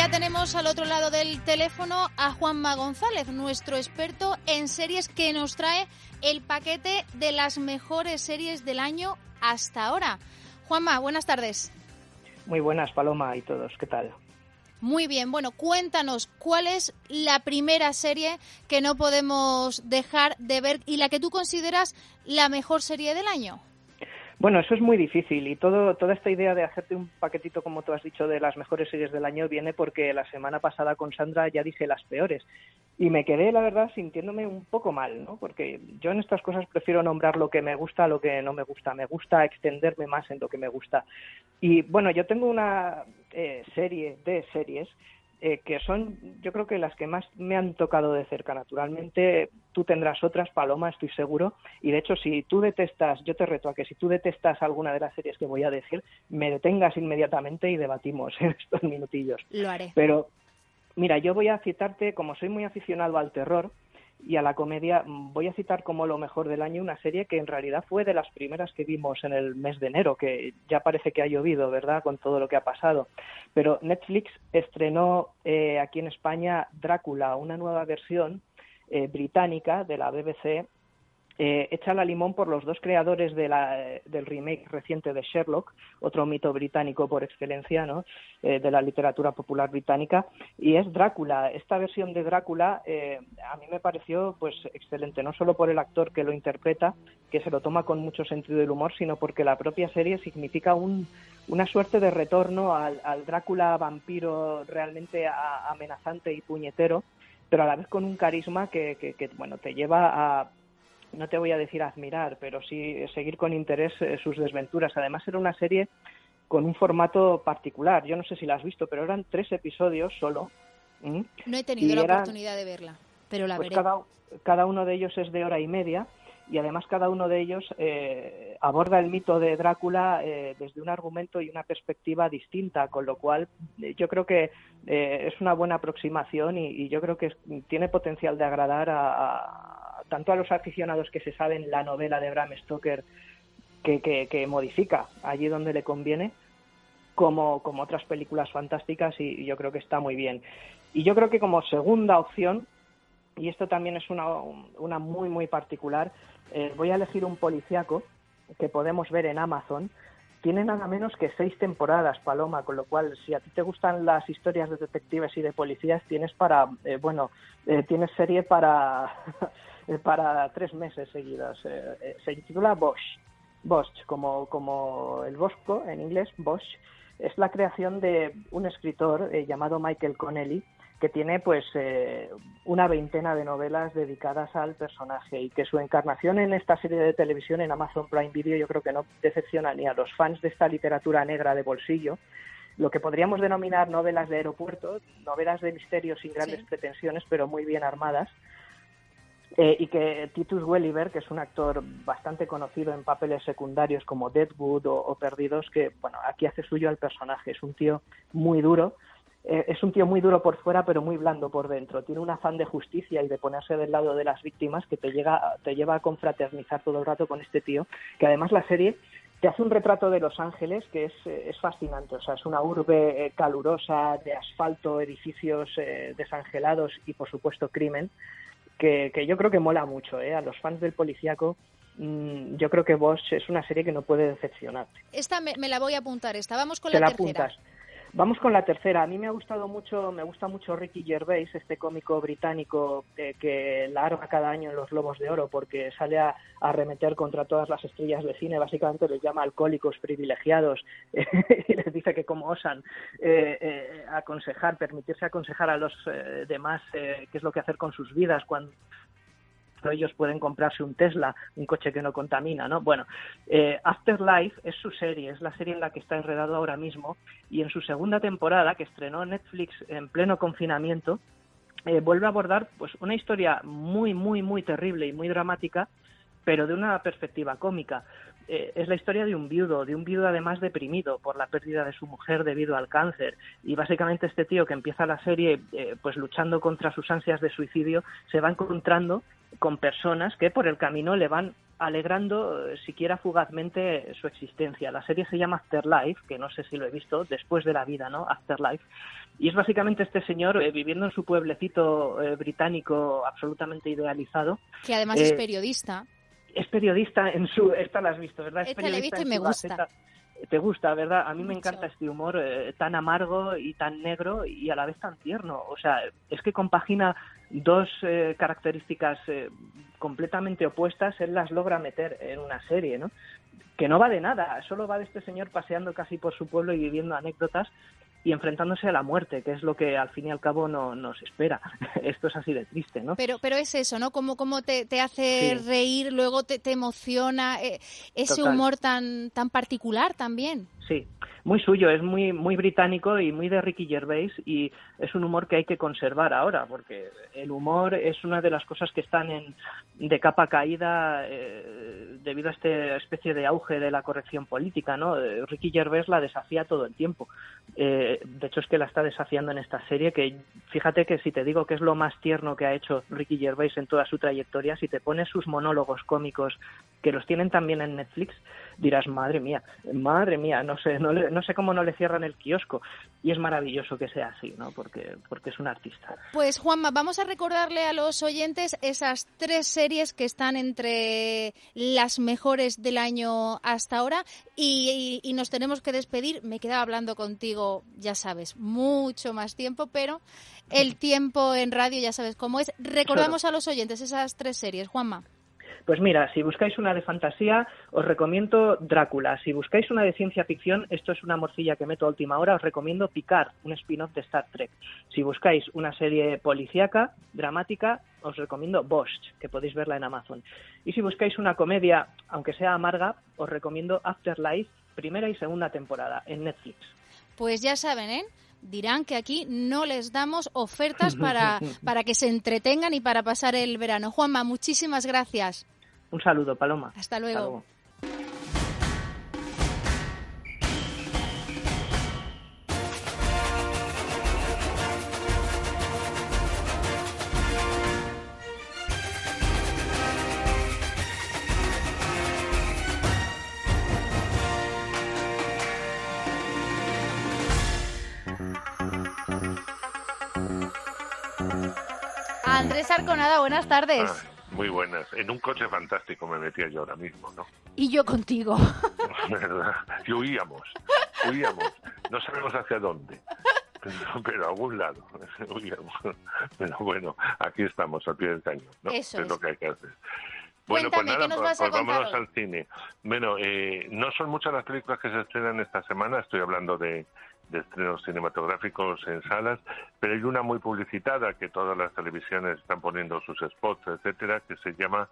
ya tenemos al otro lado del teléfono a Juanma González, nuestro experto en series que nos trae el paquete de las mejores series del año hasta ahora. Juanma, buenas tardes. Muy buenas, Paloma y todos. ¿Qué tal? Muy bien, bueno, cuéntanos cuál es la primera serie que no podemos dejar de ver y la que tú consideras la mejor serie del año. Bueno, eso es muy difícil y todo, toda esta idea de hacerte un paquetito, como tú has dicho, de las mejores series del año viene porque la semana pasada con Sandra ya dije las peores y me quedé, la verdad, sintiéndome un poco mal, ¿no? Porque yo en estas cosas prefiero nombrar lo que me gusta lo que no me gusta. Me gusta extenderme más en lo que me gusta. Y bueno, yo tengo una eh, serie de series eh, que son yo creo que las que más me han tocado de cerca. Naturalmente tú tendrás otras, Paloma, estoy seguro. Y de hecho, si tú detestas, yo te reto a que si tú detestas alguna de las series que voy a decir, me detengas inmediatamente y debatimos en estos minutillos. Lo haré. Pero mira, yo voy a citarte, como soy muy aficionado al terror, y a la comedia voy a citar como lo mejor del año una serie que en realidad fue de las primeras que vimos en el mes de enero, que ya parece que ha llovido, ¿verdad?, con todo lo que ha pasado. Pero Netflix estrenó eh, aquí en España Drácula, una nueva versión eh, británica de la BBC eh, echa la limón por los dos creadores de del remake reciente de Sherlock, otro mito británico por excelencia ¿no? Eh, de la literatura popular británica, y es Drácula. Esta versión de Drácula eh, a mí me pareció pues excelente, no solo por el actor que lo interpreta, que se lo toma con mucho sentido del humor, sino porque la propia serie significa un, una suerte de retorno al, Drácula vampiro realmente amenazante y puñetero, pero a la vez con un carisma que, que bueno, te lleva a no te voy a decir admirar, pero sí seguir con interés eh, sus desventuras. Además era una serie con un formato particular. Yo no sé si la has visto, pero eran tres episodios solo. No he tenido la oportunidad de verla, pero la pues veré. Cada, uno de ellos es de hora y media y además cada uno de ellos eh, aborda el mito de Drácula eh, desde un argumento y una perspectiva distinta, con lo cual yo creo que es una buena aproximación y, yo creo que tiene potencial de agradar a tanto a los aficionados que se saben la novela de Bram Stoker que, modifica allí donde le conviene, como, como otras películas fantásticas y, yo creo que está muy bien. Y yo creo que como segunda opción, y esto también es una, una muy, muy particular, eh, voy a elegir un policiaco que podemos ver en Amazon, tiene nada menos que seis temporadas, Paloma, con lo cual, si a ti te gustan las historias de detectives y de policías, tienes para, eh, bueno, eh, tienes serie para, para tres meses seguidos. Eh, se titula Bosch. Bosch, como, como el bosco en inglés, Bosch, es la creación de un escritor llamado Michael Connelly, que tiene pues eh, una veintena de novelas dedicadas al personaje y que su encarnación en esta serie de televisión en Amazon Prime Video yo creo que no decepciona ni a los fans de esta literatura negra de bolsillo, lo que podríamos denominar novelas de aeropuerto, novelas de misterio sin grandes pretensiones pero muy bien armadas. Eh, y que Titus Welliver, que es un actor bastante conocido en papeles secundarios como Deadwood o, Perdidos, que bueno, aquí hace suyo al personaje. Es un tío muy duro, eh, es un tío muy duro por fuera, pero muy blando por dentro. Tiene un afán de justicia y de ponerse del lado de las víctimas que te, llega, te lleva a confraternizar todo el rato con este tío, que además la serie te hace un retrato de Los Ángeles que es, eh, es fascinante. O sea, es una urbe eh, calurosa, de asfalto, edificios desangelados y, por supuesto, crimen, que, que, yo creo que mola mucho. ¿eh? A los fans del policíaco mm, yo creo que Bosch es una serie que no puede decepcionarte. Esta me, la voy a apuntar, estábamos con la, tercera. Apuntas. Vamos con la tercera. A mí me ha gustado mucho, me gusta mucho Ricky Gervais, este cómico británico eh, que la cada año en los Lobos de Oro porque sale a, arremeter contra todas las estrellas de cine. Básicamente les llama alcohólicos privilegiados y les dice que como osan eh, eh, aconsejar, permitirse aconsejar a los demás qué es lo que hacer con sus vidas cuando ellos pueden comprarse un Tesla, un coche que no contamina, ¿no? Bueno, eh, Afterlife es su serie, es la serie en la que está enredado ahora mismo y en su segunda temporada, que estrenó Netflix en pleno confinamiento, eh, vuelve a abordar pues una historia muy, muy, muy terrible y muy dramática, pero de una perspectiva cómica. Eh, es la historia de un viudo, de un viudo además deprimido por la pérdida de su mujer debido al cáncer. Y básicamente este tío que empieza la serie pues luchando contra sus ansias de suicidio se va encontrando con personas que por el camino le van alegrando eh, siquiera fugazmente su existencia. La serie se llama Afterlife, que no sé si lo he visto, después de la vida, ¿no? Afterlife. Y es básicamente este señor eh, viviendo en su pueblecito eh, británico absolutamente idealizado. Que además es periodista. Es periodista en su... Esta la has visto, ¿verdad? Esta la he visto y me gusta. Te gusta, ¿verdad? A mí me encanta este humor tan amargo y tan negro y a la vez tan tierno. O sea, es que compagina dos eh, características eh, completamente opuestas, él las logra meter en una serie, ¿no? Que no va de nada, solo va de este señor paseando casi por su pueblo y viviendo anécdotas y enfrentándose a la muerte, que es lo que al fin y al cabo no nos espera. Esto es así de triste, ¿no? Pero, pero es eso, ¿no? Como, como te, te hace reír, luego te, te emociona, eh, ese humor tan, tan particular también. Sí, muy suyo, es muy, muy británico y muy de Ricky Gervais y es un humor que hay que conservar ahora, porque el humor es una de las cosas que están en, de capa caída eh, debido a esta especie de auge de la corrección política, ¿no? Eh, Ricky Gervais la desafía todo el tiempo. Eh, de hecho, es que la está desafiando en esta serie, que fíjate que si te digo que es lo más tierno que ha hecho Ricky Gervais en toda su trayectoria, si te pones sus monólogos cómicos, que los tienen también en Netflix, dirás, madre mía, madre mía, no sé, no, no sé cómo no le cierran el kiosco. Y es maravilloso que sea así, ¿no? Porque, porque es un artista. Pues Juanma, vamos a recordarle a los oyentes esas tres series que están entre las mejores del año hasta ahora y, y nos tenemos que despedir. Me quedaba hablando contigo, ya sabes, mucho más tiempo, pero el tiempo en radio ya sabes cómo es. Recordamos a los oyentes esas tres series, Juanma. Pues mira, si buscáis una de fantasía, os recomiendo Drácula. Si buscáis una de ciencia ficción, esto es una morcilla que meto a última hora, os recomiendo Picard, un spin-off de Star Trek. Si buscáis una serie policíaca, dramática, os recomiendo Bosch, que podéis verla en Amazon. Y si buscáis una comedia, aunque sea amarga, os recomiendo Afterlife, primera y segunda temporada, en Netflix. Pues ya saben, ¿eh? dirán que aquí no les damos ofertas para, para que se entretengan y para pasar el verano. Juanma, muchísimas gracias. Un saludo, Paloma. Hasta luego. Andrés Arconada, buenas tardes. Muy buenas. En un coche fantástico me metía yo ahora mismo, ¿no? Y yo contigo. ¿Verdad? Y huíamos, huíamos. No sabemos hacia dónde. Pero, a algún lado. Huíamos. Pero bueno, aquí estamos, al pie del cañón, ¿no? Eso es, lo que hay que hacer. Bueno, pues nada, pues, pues vámonos al cine. Bueno, eh, no son muchas las películas que se estrenan esta semana, estoy hablando de, de estrenos cinematográficos en salas, pero hay una muy publicitada que todas las televisiones están poniendo sus spots, etcétera, que se llama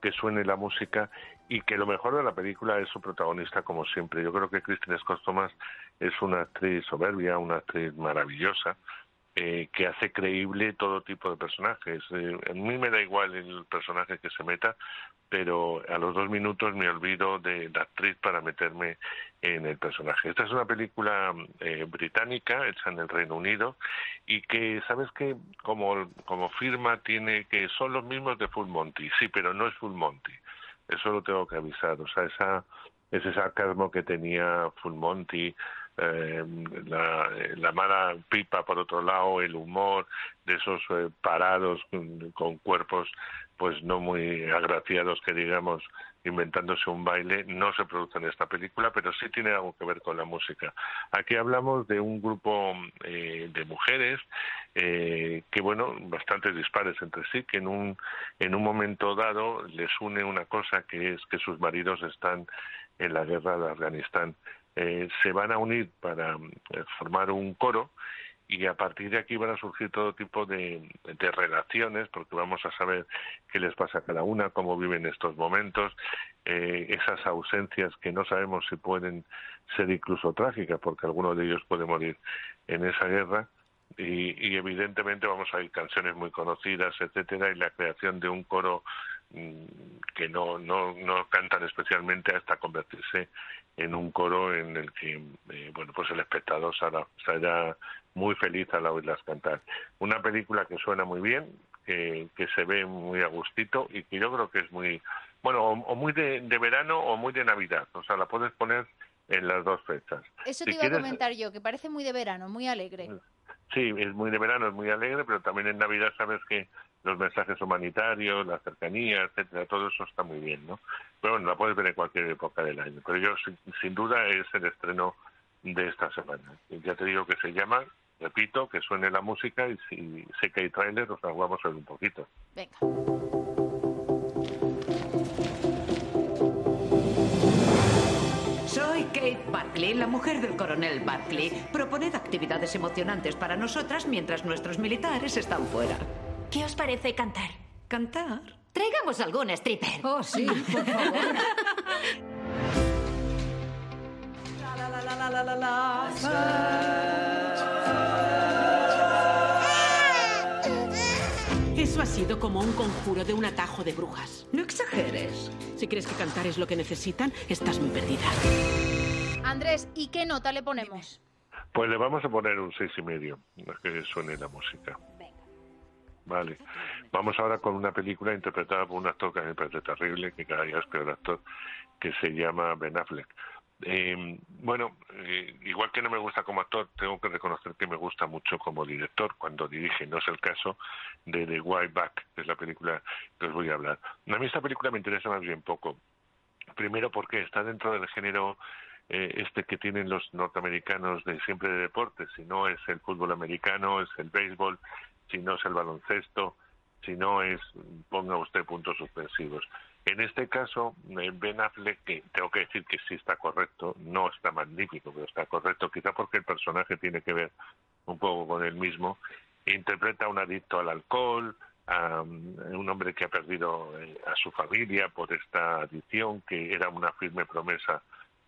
Que suene la música y que lo mejor de la película es su protagonista como siempre. Yo creo que Kristen Scott Thomas es una actriz soberbia, una actriz maravillosa eh, que hace creíble todo tipo de personajes. Eh, a mí me da igual el personaje que se meta, pero a los dos minutos me olvido de la actriz para meterme en el personaje. Esta es una película eh, británica hecha en el Reino Unido y que, ¿sabes que Como, como firma tiene que son los mismos de Full Monty, sí, pero no es Full Monty. Eso lo tengo que avisar. O sea, esa, ese sarcasmo que tenía Full Monty, eh, la, la, mala pipa por otro lado, el humor de esos eh, parados con, cuerpos pues no muy agraciados que digamos inventándose un baile no se produce en esta película pero sí tiene algo que ver con la música. Aquí hablamos de un grupo eh, de mujeres eh, que bueno bastante dispares entre sí que en un en un momento dado les une una cosa que es que sus maridos están en la guerra de Afganistán eh, se van a unir para eh, formar un coro y a partir de aquí van a surgir todo tipo de, relaciones porque vamos a saber qué les pasa a cada una, cómo viven estos momentos, eh, esas ausencias que no sabemos si pueden ser incluso trágicas porque alguno de ellos puede morir en esa guerra. Y, y evidentemente vamos a ver canciones muy conocidas, etcétera, y la creación de un coro que no, no, no cantan especialmente hasta convertirse en un coro en el que eh, bueno pues el espectador será muy feliz al oírlas cantar una película que suena muy bien que, que se ve muy a gustito y que yo creo que es muy bueno, o, muy de, verano o muy de Navidad. O sea, la puedes poner en las dos fechas. Eso te iba a comentar yo, que parece muy de verano, muy alegre. Sí, es muy de verano, es muy alegre, pero también en Navidad sabes que los mensajes humanitarios, la cercanía, etcétera, todo eso está muy bien, ¿no? Pero bueno, la puedes ver en cualquier época del año. Pero yo, sin, duda, es el estreno de esta semana. ya te digo que se llama, repito, que suene la música y si sé que hay tráiler, os la vamos a ver un poquito. Venga. Soy Kate Barkley, la mujer del coronel Barkley. Proponed actividades emocionantes para nosotras mientras nuestros militares están fuera. ¿Qué os parece cantar? ¿Cantar? Traigamos algún stripper. Oh, sí, por favor. Eso ha sido como un conjuro de un atajo de brujas. No exageres. Si crees que cantar es lo que necesitan, estás muy perdida. Andrés, ¿y qué nota le ponemos? Pues le vamos a poner un seis y medio, que suene la música. Vale. Vamos ahora con una película interpretada por un actor que me parece terrible, que cada día es peor actor, que se llama Ben Affleck. Eh, bueno, eh, igual que no me gusta como actor, tengo que reconocer que me gusta mucho como director cuando dirige. No es el caso de The White Back, que es la película que os voy a hablar. A mí esta película me interesa más bien poco. Primero porque está dentro del género eh, este que tienen los norteamericanos de siempre de deportes, si no es el fútbol americano, es el béisbol, si no es el baloncesto, si no es, ponga usted puntos suspensivos. En este caso, eh, Ben Affleck, que tengo que decir que sí está correcto, no está magnífico, pero está correcto, quizá porque el personaje tiene que ver un poco con él mismo, interpreta a un adicto al alcohol, a mm, un hombre que ha perdido eh, a su familia por esta adicción, que era una firme promesa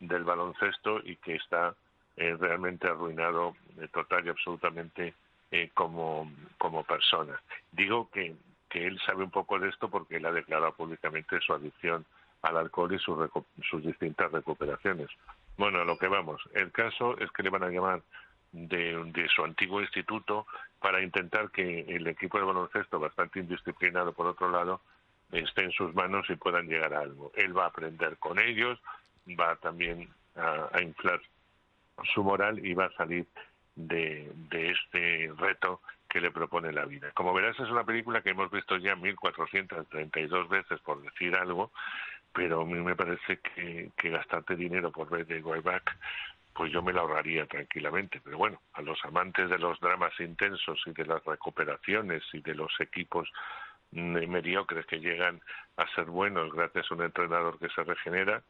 del baloncesto y que está eh, realmente arruinado total y absolutamente eh, como, como persona. Digo que, que él sabe un poco de esto porque él ha declarado públicamente su adicción al alcohol y sus, sus distintas recuperaciones. Bueno, a lo que vamos. El caso es que le van a llamar de, de, su antiguo instituto para intentar que el equipo de baloncesto, bastante indisciplinado por otro lado, esté en sus manos y puedan llegar a algo. Él va a aprender con ellos, va también a, a inflar su moral y va a salir de, este reto que le propone la vida. Como verás, es una película que hemos visto ya 1432 veces, por decir algo, pero a mí me parece que, que gastarte dinero por ver de Way pues yo me la ahorraría tranquilamente. Pero bueno, a los amantes de los dramas intensos y de las recuperaciones y de los equipos mm, mediocres que llegan a ser buenos gracias a un entrenador que se regenera,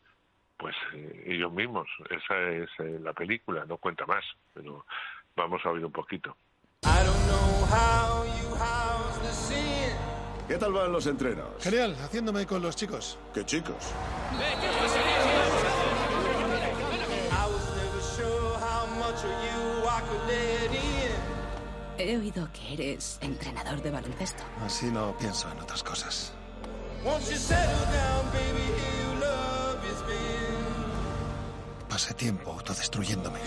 pues eh, ellos mismos. Esa es eh, la película, no cuenta más, pero vamos a oír un poquito. ¿Qué tal van los entrenos? Genial, haciéndome con los chicos. ¿Qué chicos? He oído que eres entrenador de baloncesto. Así no pienso en otras cosas. Pasé tiempo autodestruyéndome.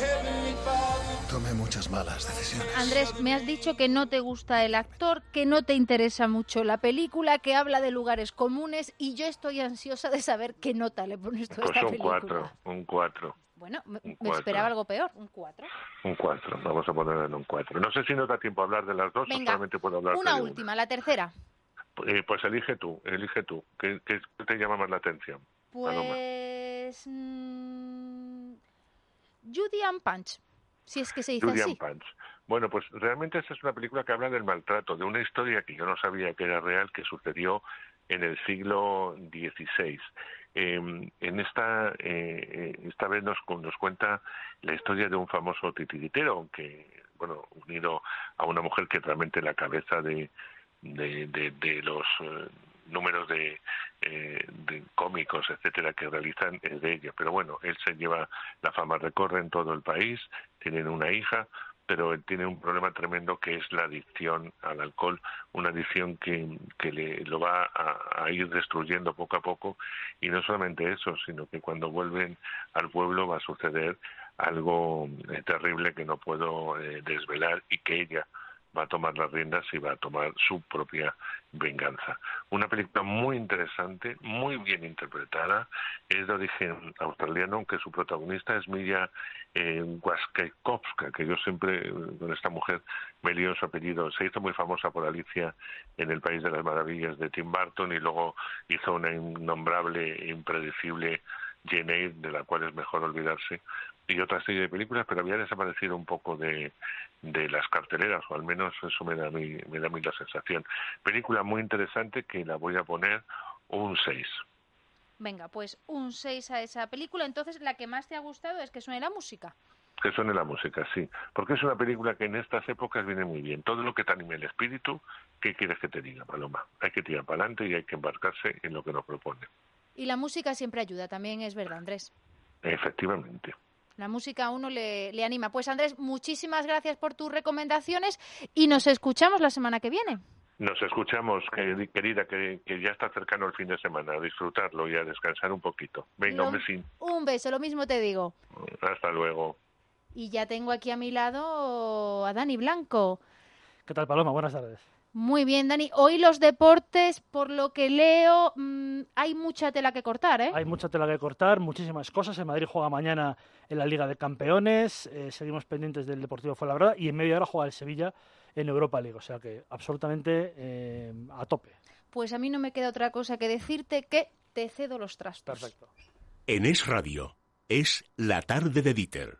Tomé muchas malas decisiones. Andrés, me has dicho que no te gusta el actor, que no te interesa mucho la película, que habla de lugares comunes y yo estoy ansiosa de saber qué nota le pones tú a pues esta un película. Cuatro, un 4. Bueno, me, esperaba algo peor, un 4. Un 4, vamos a ponerlo en un 4. No sé si nos da tiempo a hablar de las dos o solamente puedo hablar una de última, la tercera. Eh, pues elige tú, elige tú. ¿Qué, qué te llama más la atención? Pues... Judy and Punch, si es que se dice Judy así. and Punch. Bueno, pues realmente esa es una película que habla del maltrato, de una historia que yo no sabía que era real, que sucedió en el siglo XVI. Eh, en esta eh, esta vez nos, nos cuenta la historia de un famoso titiritero, aunque bueno unido a una mujer que realmente la cabeza de de, de, de los eh, números de, eh, cómicos, etcétera, que realizan es de ella. Pero bueno, él se lleva la fama, recorre en todo el país, tienen una hija, pero él tiene un problema tremendo que es la adicción al alcohol, una adicción que, que le, lo va a, a, ir destruyendo poco a poco y no solamente eso, sino que cuando vuelven al pueblo va a suceder algo eh, terrible que no puedo eh, desvelar y que ella va a tomar las riendas y va a tomar su propia venganza. Una película muy interesante, muy bien interpretada, es de origen australiano, aunque su protagonista es Milla eh, que yo siempre con esta mujer me lío su apellido. Se hizo muy famosa por Alicia en el País de las Maravillas de Tim Burton y luego hizo una innombrable, impredecible Jane de la cual es mejor olvidarse, y otra serie de películas, pero había desaparecido un poco de, de las carteleras, o al menos eso me da, a mí, me da a mí la sensación. Película muy interesante que la voy a poner un 6. Venga, pues un 6 a esa película. Entonces, la que más te ha gustado es que suene la música. Que suene la música, sí. Porque es una película que en estas épocas viene muy bien. Todo lo que te anime el espíritu, ¿qué quieres que te diga, Paloma? Hay que tirar para adelante y hay que embarcarse en lo que nos propone. Y la música siempre ayuda, también es verdad, Andrés. Efectivamente. La música a uno le, anima. Pues Andrés, muchísimas gracias por tus recomendaciones y nos escuchamos la semana que viene. Nos escuchamos, querida, que, ya está cercano el fin de semana, a disfrutarlo y a descansar un poquito. Venga, un besín. Un beso, lo mismo te digo. Hasta luego. Y ya tengo aquí a mi lado a Dani Blanco. ¿Qué tal, Paloma? Buenas tardes. Muy bien, Dani. Hoy los deportes, por lo que leo, mm, hay mucha tela que cortar, ¿eh? Hay mucha tela que cortar, muchísimas cosas. El Madrid juega mañana en la Liga de Campeones, eh, seguimos pendientes del Deportivo Fuenlabrada y en media hora juega el Sevilla en Europa League, o sea que absolutamente eh, a tope. Pues a mí no me queda otra cosa que decirte que te cedo los trastos. Perfecto. En Es Radio, es la tarde de Dieter.